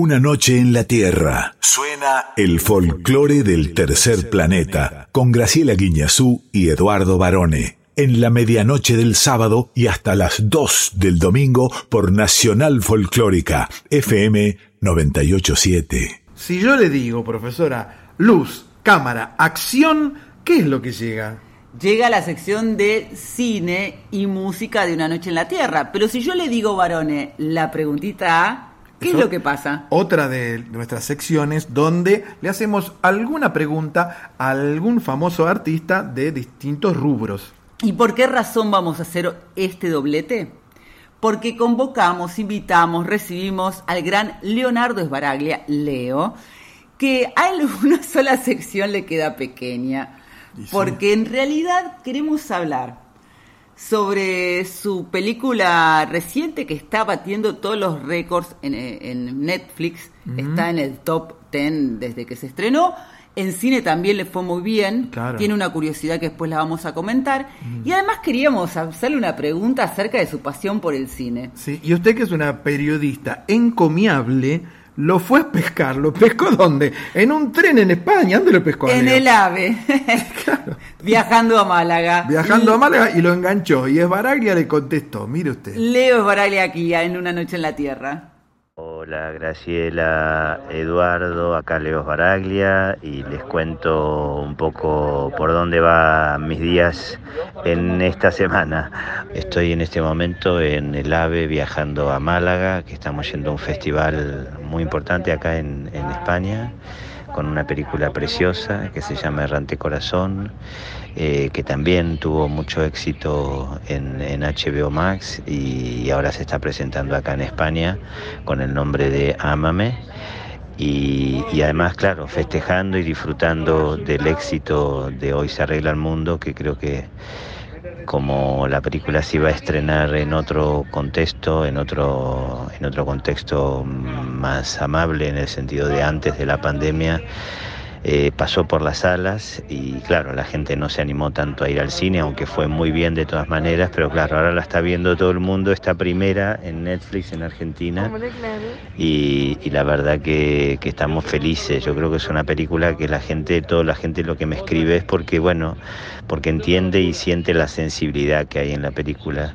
Una noche en la Tierra. Suena el folclore del tercer planeta con Graciela Guiñazú y Eduardo Barone. En la medianoche del sábado y hasta las 2 del domingo por Nacional Folclórica, FM 987. Si yo le digo, profesora, luz, cámara, acción, ¿qué es lo que llega? Llega la sección de cine y música de Una Noche en la Tierra. Pero si yo le digo, Barone, la preguntita A, ¿Qué es lo que pasa? Otra de nuestras secciones donde le hacemos alguna pregunta a algún famoso artista de distintos rubros. ¿Y por qué razón vamos a hacer este doblete? Porque convocamos, invitamos, recibimos al gran Leonardo Esbaraglia, Leo, que a él una sola sección le queda pequeña. Porque en realidad queremos hablar sobre su película reciente que está batiendo todos los récords en, Netflix. Está en el top 10 desde que se estrenó. En cine también le fue muy bien. Tiene una curiosidad que después la vamos a comentar. Y además queríamos hacerle una pregunta acerca de su pasión por el cine. Sí, y usted que es una periodista encomiable, lo fue a pescar. ¿Lo pescó dónde? En un tren en España. ¿Dónde lo pescó? En el AVE. claro. Viajando a Málaga. Viajando a Málaga y lo enganchó. Y Esbaraglia le contestó. Mire usted. Leo Esbaraglia aquí, en Una Noche en la Tierra. Hola Graciela, Eduardo, acá Leo Baraglia y les cuento un poco por dónde van mis días en esta semana. Estoy en este momento en el AVE viajando a Málaga, que estamos yendo a un festival muy importante acá en España con una película preciosa que se llama Errante Corazón, eh, que también tuvo mucho éxito en, HBO Max y, ahora se está presentando acá en España con el nombre de Ámame. Y, y, además, claro, festejando y disfrutando del éxito de Hoy se arregla el mundo, que creo que como la película se iba a estrenar en otro contexto, en otro, en otro contexto más amable, en el sentido de antes de la pandemia, eh, pasó por las salas y claro, la gente no se animó tanto a ir al cine, aunque fue muy bien de todas maneras, pero claro, ahora la está viendo todo el mundo, esta primera en Netflix en Argentina y, la verdad que, que, estamos felices, yo creo que es una película que la gente, toda la gente lo que me escribe es porque, bueno, porque entiende y siente la sensibilidad que hay en la película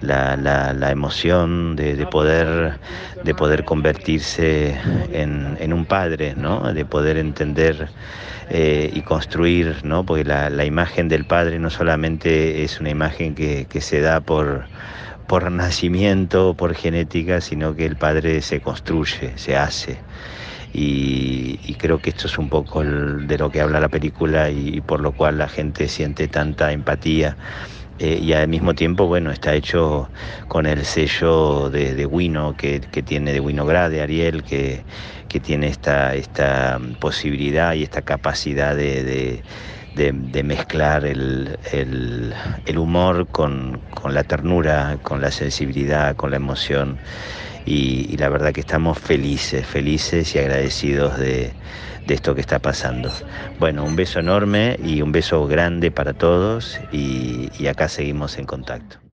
la, la, emoción de, poder, de poder convertirse en, un padre, ¿no? de poder entender eh, y construir, ¿no? porque la, la, imagen del padre no solamente es una imagen que, que se da por, por nacimiento, por genética, sino que el padre se construye, se hace. Y, creo que esto es un poco de lo que habla la película y, por lo cual la gente siente tanta empatía eh, y al mismo tiempo, bueno, está hecho con el sello de, de Wino que, tiene de Winograd, de Ariel, que, que tiene esta, esta posibilidad y esta capacidad de, mezclar el, humor con, la ternura, con la sensibilidad, con la emoción. y la verdad que estamos felices, felices y agradecidos de, de esto que está pasando. Bueno, un beso enorme y un beso grande para todos y, y acá seguimos en contacto.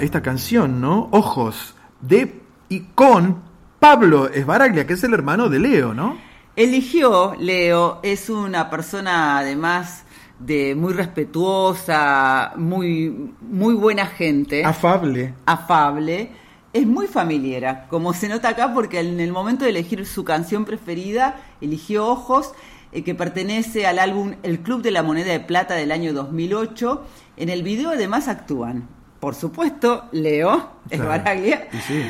Esta canción, ¿no? Ojos, de y con Pablo Esbaraglia, que es el hermano de Leo, ¿no? Eligió, Leo, es una persona además de muy respetuosa, muy, muy buena gente, Afable. afable, es muy familiera, como se nota acá porque en el momento de elegir su canción preferida, eligió Ojos, eh, que pertenece al álbum El Club de la Moneda de Plata del año 2008. En el video además actúan, por supuesto, Leo Claro. Esbaraglia, Y sí.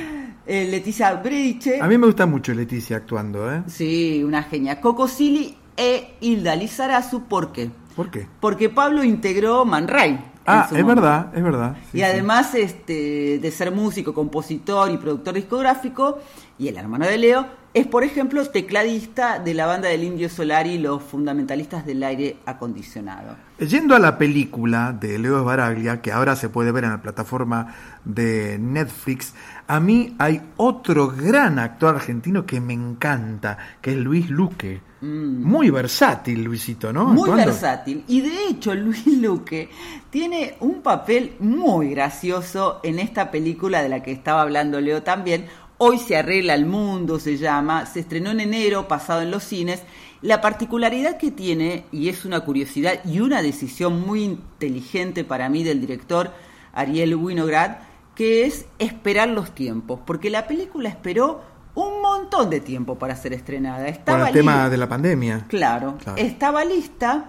eh, Leticia Brediche, A mí me gusta mucho Leticia actuando, ¿eh? Sí, una genia. Coco Silly e Hilda Lizarazu, ¿por qué? ¿Por qué? Porque Pablo integró Man Ray. Ah, es momento. verdad, es verdad. Sí, y sí. además este, de ser músico, compositor y productor discográfico, y el hermano de Leo, es por ejemplo tecladista de la banda del Indio Solari, los fundamentalistas del aire acondicionado. Yendo a la película de Leo Esbaraglia, que ahora se puede ver en la plataforma de Netflix, a mí hay otro gran actor argentino que me encanta, que es Luis Luque. Muy versátil, Luisito, ¿no? Mm. Muy versátil. Y de hecho, Luis Luque tiene un papel muy gracioso en esta película de la que estaba hablando Leo también. Hoy se arregla el mundo, se llama. Se estrenó en enero, pasado en los cines. La particularidad que tiene, y es una curiosidad y una decisión muy inteligente para mí del director Ariel Winograd, que es esperar los tiempos. Porque la película esperó un montón de tiempo para ser estrenada. Por Estaba el tema de la pandemia. Claro, Claro. estaba lista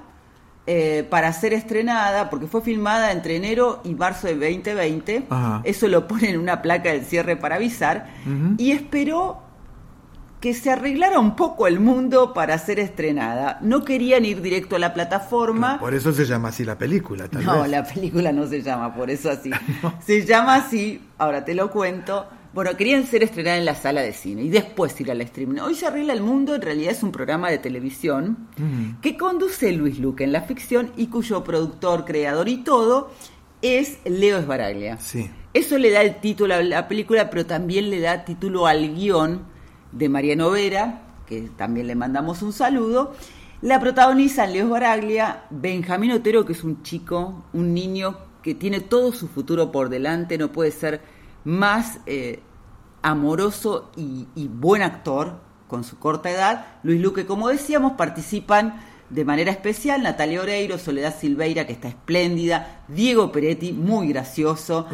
eh, para ser estrenada porque fue filmada entre enero y marzo de 2020. Ajá. Eso lo pone en una placa del cierre para avisar. Y esperó que se arreglara un poco el mundo para ser estrenada. No querían ir directo a la plataforma. Por eso se llama así la película, tal No, vez. la película no se llama por eso así. Se llama así, ahora te lo cuento. Bueno, querían ser estrenada en la sala de cine y después ir al streaming. Hoy se arregla el mundo, en realidad es un programa de televisión Ujú. que conduce Luis Luque en la ficción y cuyo productor, creador y todo es Leo Esbaraglia. Sí. Eso le da el título a la película, pero también le da título al guion de Mariano Vera, que también le mandamos un saludo. La protagonizan Leo Baraglia, Benjamín Otero, que es un chico, un niño que tiene todo su futuro por delante, no puede ser más eh, amoroso y, y buen actor con su corta edad. Luis Luque, como decíamos, participan de manera especial Natalia Oreiro, Soledad Silveira, que está espléndida, Diego Peretti, muy gracioso,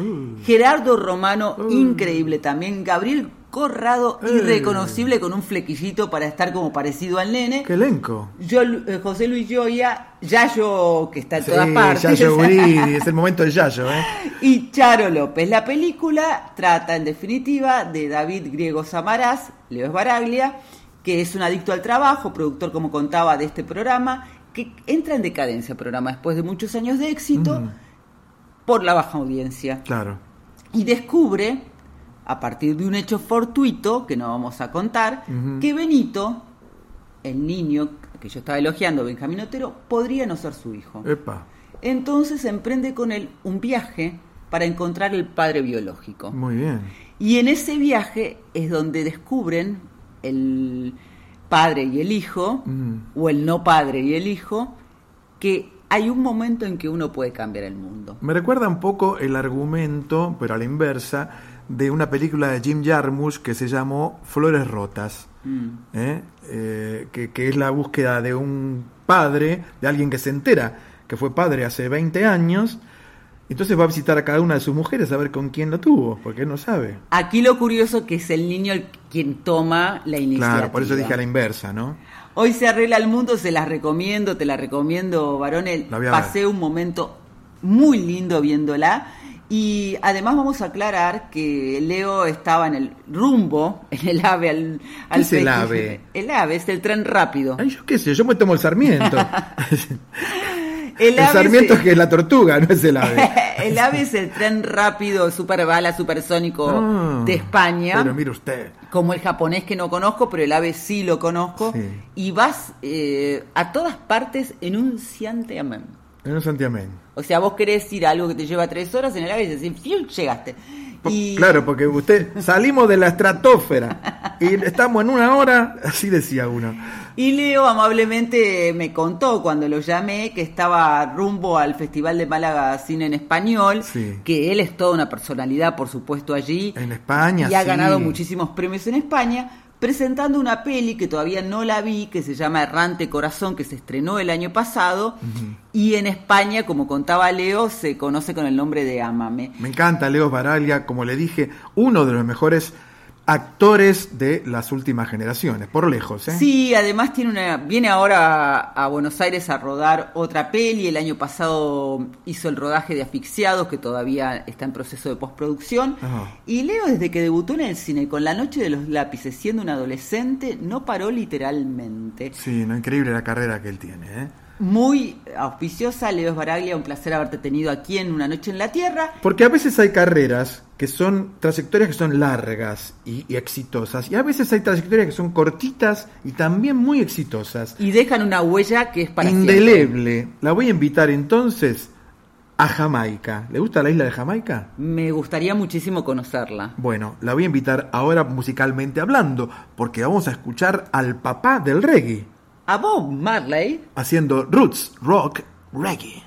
Gerardo Romano, increíble también, Gabriel Corrado, Eh. irreconocible con un flequillito para estar como parecido al nene. ¡Qué elenco! Yo, eh, José Luis Joya, Yayo, que está en Sí, todas partes. Yayo Guridi, es el momento de Yayo, ¿eh? Y Charo López. La película trata, en definitiva, de David Griego Samaraz, Leo Esbaraglia, que es un adicto al trabajo, productor, como contaba, de este programa, que entra en decadencia el programa después de muchos años de éxito Mm. por la baja audiencia. Claro. Y descubre, a partir de un hecho fortuito, que no vamos a contar, que Benito, el niño que yo estaba elogiando, Benjamín Otero, podría no ser su hijo. Epa. Entonces emprende con él un viaje para encontrar el padre biológico. Muy bien. Y en ese viaje es donde descubren el padre y el hijo, o el no padre y el hijo, que hay un momento en que uno puede cambiar el mundo. Me recuerda un poco el argumento, pero a la inversa, de una película de Jim Jarmusch que se llamó Flores Rotas, Mm. ¿eh? Eh, que, que es la búsqueda de un padre, de alguien que se entera que fue padre hace 20 años, entonces va a visitar a cada una de sus mujeres a ver con quién lo tuvo, porque él no sabe. Aquí lo curioso que es el niño el quien toma la iniciativa. Claro, por eso dije a la inversa, ¿no? Hoy se arregla el mundo, se las recomiendo, te la recomiendo, a Pasé un momento muy lindo viéndola. Y además vamos a aclarar que Leo estaba en el rumbo, en el AVE al, al es el. AVE? El AVE es el tren rápido. Ay, yo qué sé, yo me tomo el Sarmiento. El sarmiento es que es la tortuga, no es el ave. el AVE es el tren rápido, super bala, supersónico Ah, de España. Pero mire usted. como el japonés que no conozco, pero el ave sí lo conozco. Sí. Y vas eh, a todas partes en un Siantiamén. En santiamén. O sea, vos querés ir a algo que te lleva tres horas en el ave y decís, ¡fiu! llegaste. Y, Claro, porque usted salimos de la estratosfera y estamos en una hora, así decía uno. y Leo amablemente me contó cuando lo llamé que estaba rumbo al Festival de Málaga Cine en Español, Sí. que él es toda una personalidad, por supuesto, allí. En España, Y ha sí. ganado muchísimos premios en España, presentando una peli que todavía no la vi, que se llama Errante Corazón, que se estrenó el año pasado. Y en España, como contaba Leo, se conoce con el nombre de Amame. Me encanta Leo Baraglia, como le dije, uno de los mejores actores de las últimas generaciones, por lejos. ¿eh? Sí, además tiene una, viene ahora a, a Buenos Aires a rodar otra peli. El año pasado hizo el rodaje de Asfixiados, que todavía está en proceso de postproducción. Y Leo, desde que debutó en el cine con La Noche de los Lápices, siendo un adolescente, no paró literalmente. Sí, no, increíble la carrera que él tiene. ¿eh? Muy auspiciosa, Leo Baraglia, un placer haberte tenido aquí en Una Noche en la Tierra. Porque a veces hay carreras que son trayectorias que son largas y, y exitosas, y a veces hay trayectorias que son cortitas y también muy exitosas. Y dejan una huella que es para siempre. Indeleble. La voy a invitar entonces a Jamaica. ¿Le gusta la isla de Jamaica? Me gustaría muchísimo conocerla. Bueno, la voy a invitar ahora musicalmente hablando, porque vamos a escuchar al papá del reggae, A Bob Marley. haciendo roots, rock, reggae.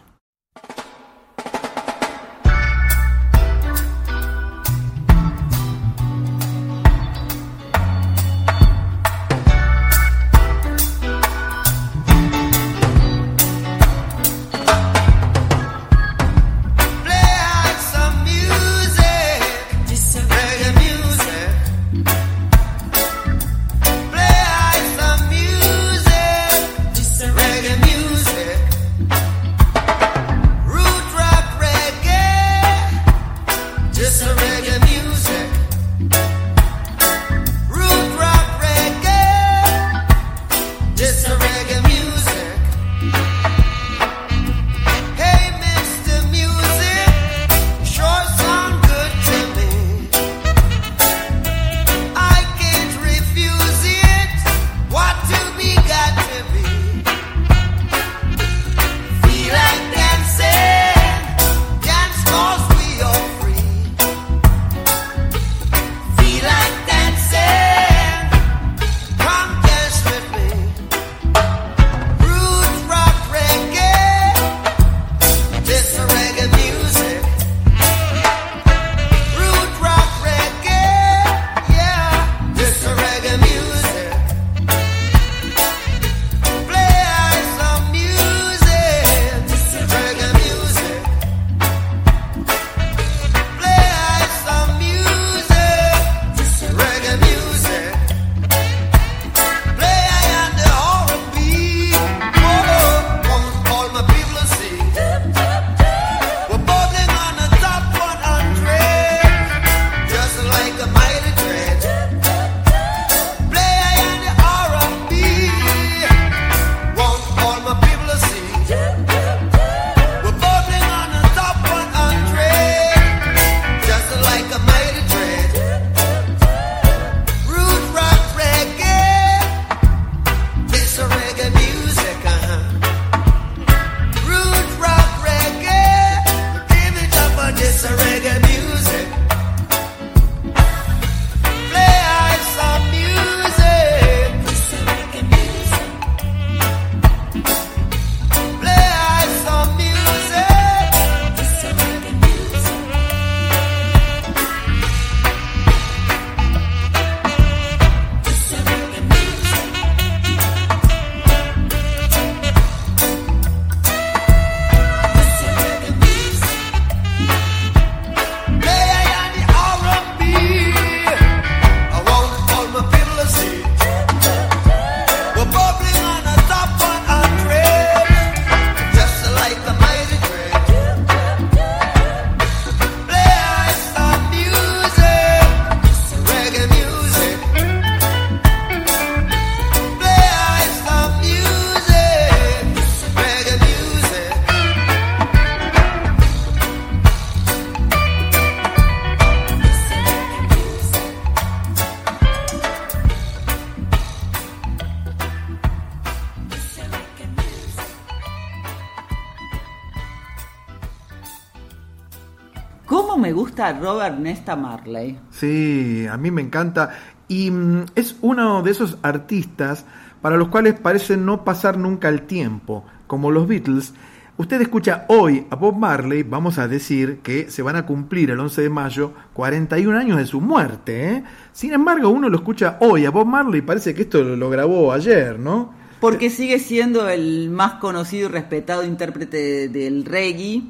Robert Nesta Marley. Sí, a mí me encanta. Y mm, es uno de esos artistas para los cuales parece no pasar nunca el tiempo, como los Beatles. Usted escucha hoy a Bob Marley, vamos a decir que se van a cumplir el 11 de mayo 41 años de su muerte. ¿eh? Sin embargo, uno lo escucha hoy a Bob Marley parece que esto lo grabó ayer, ¿no? Porque sigue siendo el más conocido y respetado intérprete del reggae.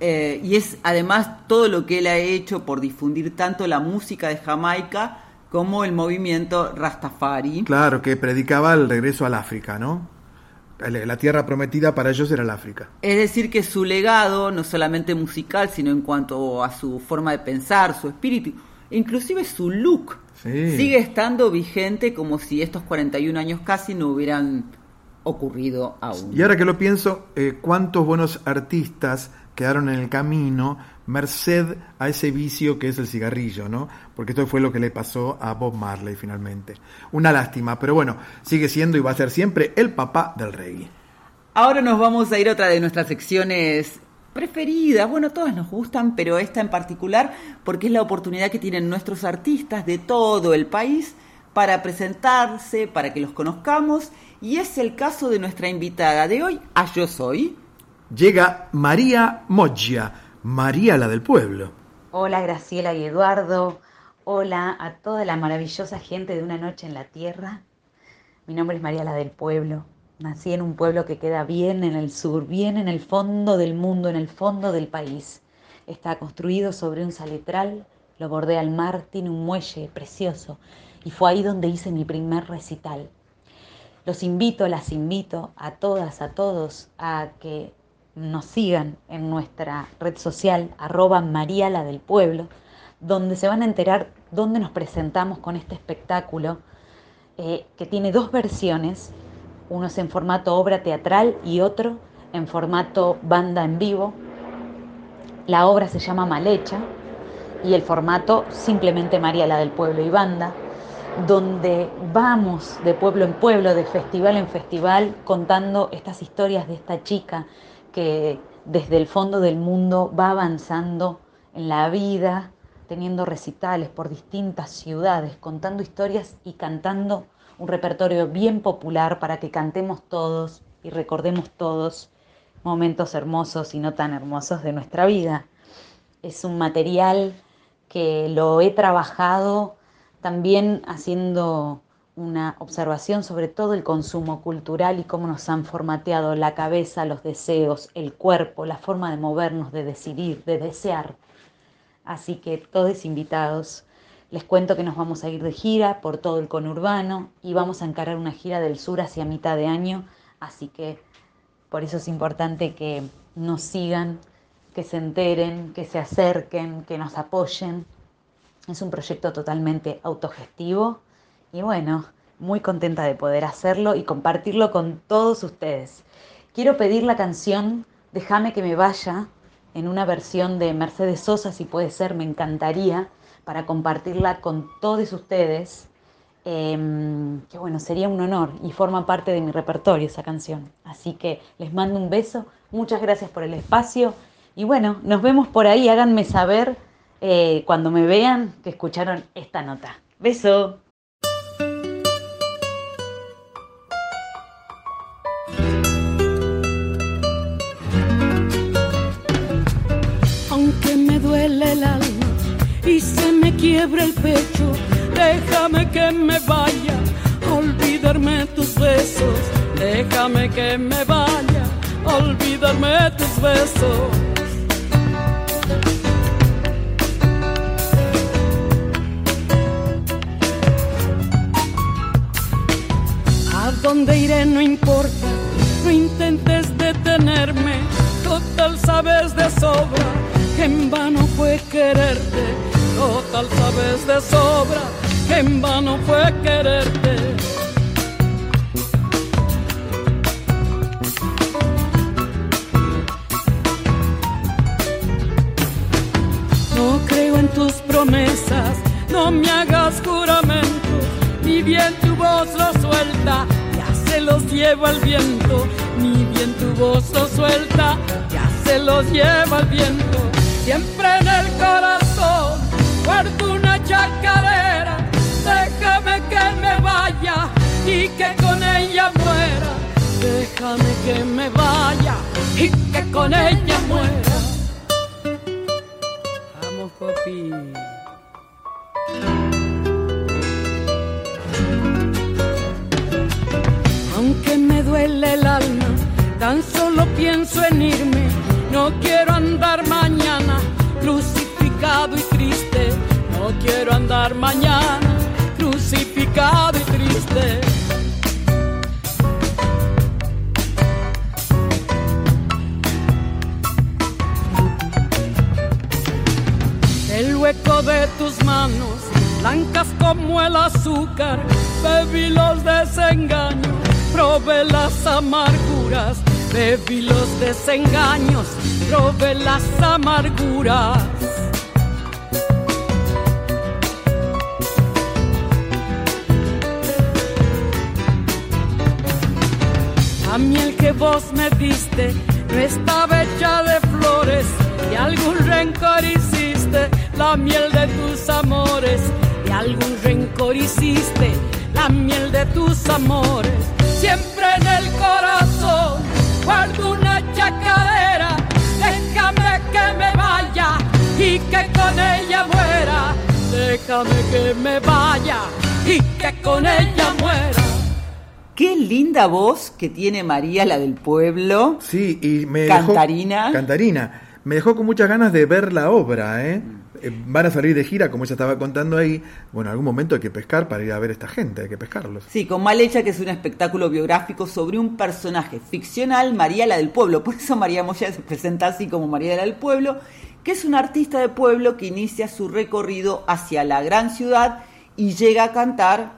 Eh, y es además todo lo que él ha hecho por difundir tanto la música de Jamaica como el movimiento Rastafari. Claro, que predicaba el regreso al África, ¿no? La tierra prometida para ellos era el África. Es decir, que su legado, no solamente musical, sino en cuanto a su forma de pensar, su espíritu, inclusive su look, Sí. sigue estando vigente como si estos 41 años casi no hubieran ocurrido aún. Y ahora que lo pienso, eh, ¿cuántos buenos artistas quedaron en el camino merced a ese vicio que es el cigarrillo, ¿no? Porque esto fue lo que le pasó a Bob Marley finalmente. Una lástima, pero bueno, sigue siendo y va a ser siempre el papá del reggae. Ahora nos vamos a ir a otra de nuestras secciones preferidas. Bueno, todas nos gustan, pero esta en particular porque es la oportunidad que tienen nuestros artistas de todo el país para presentarse, para que los conozcamos. Y es el caso de nuestra invitada de hoy, a Yo Soy. Llega María Moggia, María la del pueblo. Hola Graciela y Eduardo. Hola a toda la maravillosa gente de Una Noche en la Tierra. Mi nombre es María la del Pueblo. Nací en un pueblo que queda bien en el sur, bien en el fondo del mundo, en el fondo del país. Está construido sobre un saletral, lo bordea el mar, tiene un muelle precioso y fue ahí donde hice mi primer recital. Los invito, las invito a todas, a todos, a que nos sigan en nuestra red social, arroba María la del Pueblo, donde se van a enterar dónde nos presentamos con este espectáculo, eh, que tiene dos versiones, uno es en formato obra teatral y otro en formato banda en vivo. La obra se llama Malecha y el formato simplemente María la del Pueblo y banda donde vamos de pueblo en pueblo, de festival en festival, contando estas historias de esta chica que desde el fondo del mundo va avanzando en la vida, teniendo recitales por distintas ciudades, contando historias y cantando un repertorio bien popular para que cantemos todos y recordemos todos momentos hermosos y no tan hermosos de nuestra vida. Es un material que lo he trabajado también haciendo una observación sobre todo el consumo cultural y cómo nos han formateado la cabeza, los deseos, el cuerpo, la forma de movernos, de decidir, de desear. Así que todos invitados. Les cuento que nos vamos a ir de gira por todo el conurbano y vamos a encarar una gira del sur hacia mitad de año. Así que por eso es importante que nos sigan, que se enteren, que se acerquen, que nos apoyen. Es un proyecto totalmente autogestivo y bueno, muy contenta de poder hacerlo y compartirlo con todos ustedes. Quiero pedir la canción Déjame que me vaya en una versión de Mercedes Sosa, si puede ser, me encantaría para compartirla con todos ustedes. Eh, que bueno, sería un honor y forma parte de mi repertorio esa canción. Así que les mando un beso, muchas gracias por el espacio y bueno, nos vemos por ahí, háganme saber eh, cuando me vean que escucharon esta nota. Beso. aunque me duele y se me quiebra el pecho, déjame que me vaya olvidarme tus besos, déjame que me vaya olvidarme tus besos. A dónde iré no importa, no intentes detenerme, total sabes de sobra que en vano fue quererte, total sabes de sobra en vano fue quererte. No creo en tus promesas, no me hagas juramentos, ni bien tu voz lo suelta, ya se los lleva el viento, ni bien tu voz lo suelta, ya se los lleva el viento. siempre en el corazón guardo una chacarera. Déjame que me vaya y que con ella muera. Déjame que me vaya y que con ella muera. Vamos, papi. Aunque me duele el alma, tan solo pienso en irme. No quiero andar mañana andar mañana crucificado y triste. El hueco de tus manos, blancas como el azúcar, bebí los desengaños, probé las amarguras, bebí los desengaños, probé las amarguras. Que vos me diste. No estaba hecha de flores y algún rencor hiciste, la miel de tus amores y algún rencor hiciste, la miel de tus amores. Siempre en el corazón guardo una chacarera, déjame que me vaya y que con ella muera, déjame que me vaya y que con ella muera. Qué linda voz que tiene María, la del pueblo. Sí, y me Cantarina. Dejó, cantarina. Me dejó con muchas ganas de ver la obra, ¿eh? Eh, Van a salir de gira, como ella estaba contando ahí. Bueno, en algún momento hay que pescar para ir a ver a esta gente, hay que pescarlos. Sí, con Malecha, que es un espectáculo biográfico sobre un personaje ficcional, María la del Pueblo. Por eso María Moya se presenta así como María la del Pueblo, que es una artista de pueblo que inicia su recorrido hacia la gran ciudad y llega a cantar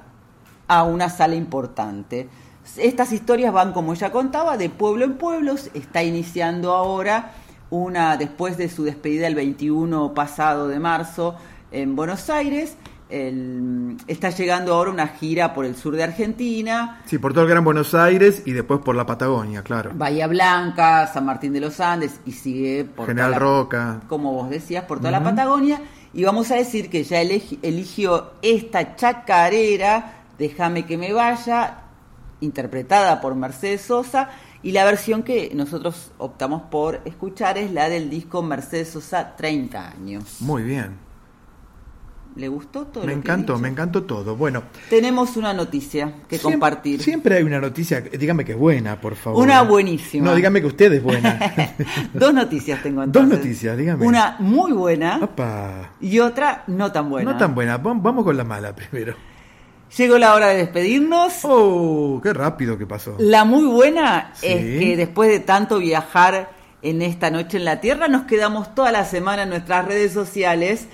a una sala importante. Estas historias van, como ella contaba, de pueblo en pueblo. Está iniciando ahora una, después de su despedida el 21 pasado de marzo en Buenos Aires. El- está llegando ahora una gira por el sur de Argentina, Sí, por todo el Gran Buenos Aires y después por la Patagonia, claro. Bahía Blanca, San Martín de los Andes y sigue por General la- Roca. como vos decías, por toda la Patagonia. Y vamos a decir que ya eligió esta chacarera, Déjame que me vaya, interpretada por Mercedes Sosa. Y la versión que nosotros optamos por escuchar es la del disco Mercedes Sosa 30 años. Muy bien. ¿Le gustó todo? Me encantó, me encantó todo. Bueno, Tenemos una noticia que siem- compartir. Siempre hay una noticia, dígame que es buena, por favor. Una buenísima. No, dígame que usted es buena. Dos noticias tengo Dos entonces. noticias, dígame. Una muy buena Opa. y otra no tan buena. No tan buena. Vam- Vamos con la mala primero. Llegó la hora de despedirnos. Oh, qué rápido que pasó. La muy buena Sí. es que después de tanto viajar en esta noche en la Tierra, nos quedamos toda la semana en nuestras redes sociales.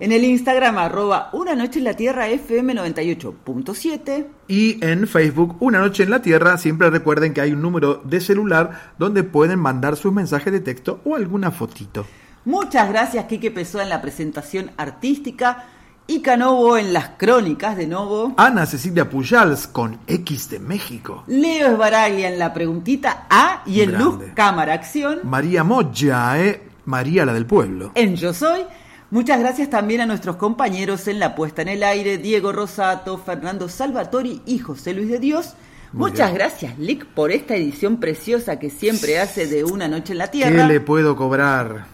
En el Instagram, arroba Una Noche en la Tierra FM 98.7. Y en Facebook, Una Noche en la Tierra, siempre recuerden que hay un número de celular donde pueden mandar sus mensajes de texto o alguna fotito. Muchas gracias, Quique Pessoa, en la presentación artística. Y Canovo en las crónicas de Novo. Ana Cecilia Pujals con X de México. Leo Esbaraglia en la preguntita A y en Luz. Cámara Acción. María Moya, eh. María la del pueblo. en Yo Soy. Muchas gracias también a nuestros compañeros en la puesta en el aire, Diego Rosato, Fernando Salvatori y José Luis de Dios. Muy Muchas bien. gracias, Lick, por esta edición preciosa que siempre hace de Una Noche en la ¿Qué Tierra. le puedo cobrar?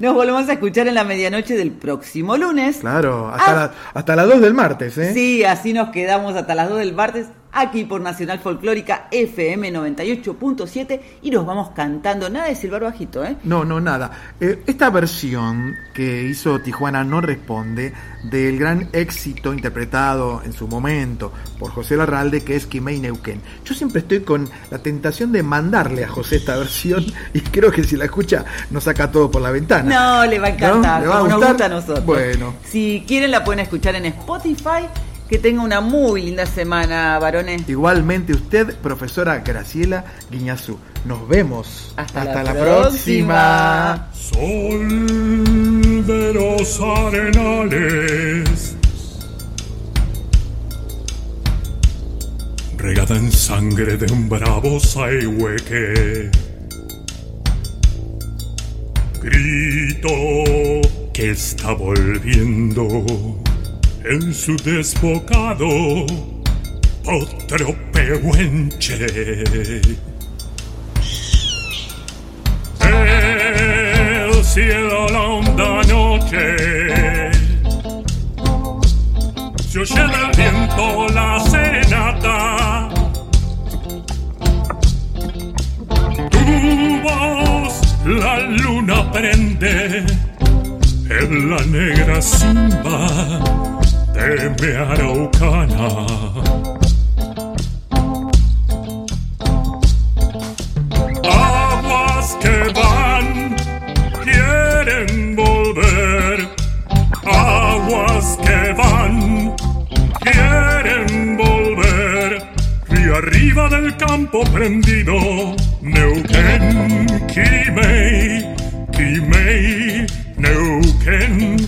Nos volvemos a escuchar en la medianoche del próximo lunes. Claro, hasta, Ah. la- hasta las 2 del martes, ¿eh? Sí, así nos quedamos hasta las 2 del martes aquí por Nacional Folclórica FM 98.7 y nos vamos cantando. Nada de silbar bajito, ¿eh? No, no, nada. Eh, esta versión que hizo Tijuana no responde del gran éxito interpretado en su momento por José Larralde, que es Quimei Neuquén. Yo siempre estoy con la tentación de mandarle a José esta versión y creo que si la escucha nos saca todo por la ventana. No, le va a encantar, ¿No? ¿Le va a como nos gustar? gusta a nosotros. Bueno. Si quieren la pueden escuchar en Spotify. Que tenga una muy linda semana, varones. Igualmente usted, profesora Graciela Guiñazú. Nos vemos. Hasta la la próxima. próxima. Sol de los arenales, regada en sangre de un bravo saihueque. grito que está volviendo en su desbocado otro pehuenche. El cielo la honda noche se oye del viento la serenata. Tu voz la luna prende en la negra simba mi araucana. Aguas que van, quieren volver. Aguas que van, quieren volver. Río arriba del campo prendido, Neuquén, Quimei, Quimei, Neuquén.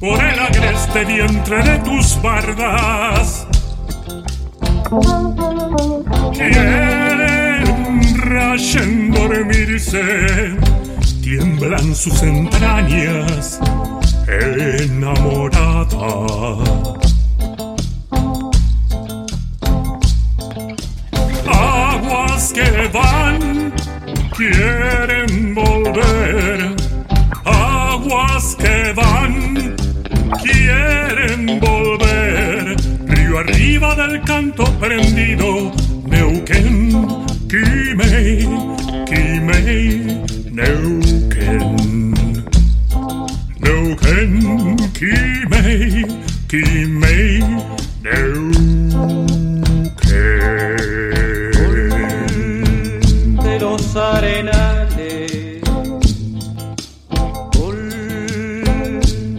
Por el agreste vientre de tus bardas. Quieren rayen dormirse, tiemblan sus entrañas enamorada. Aguas que van, quieren volver. Quieren volver. Río arriba del canto prendido, Neuquén, Quimei, Quimei, Neuquén. Neuquén, Quimei, Quimei, Neuquén. de los arenales,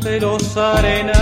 de los arenales,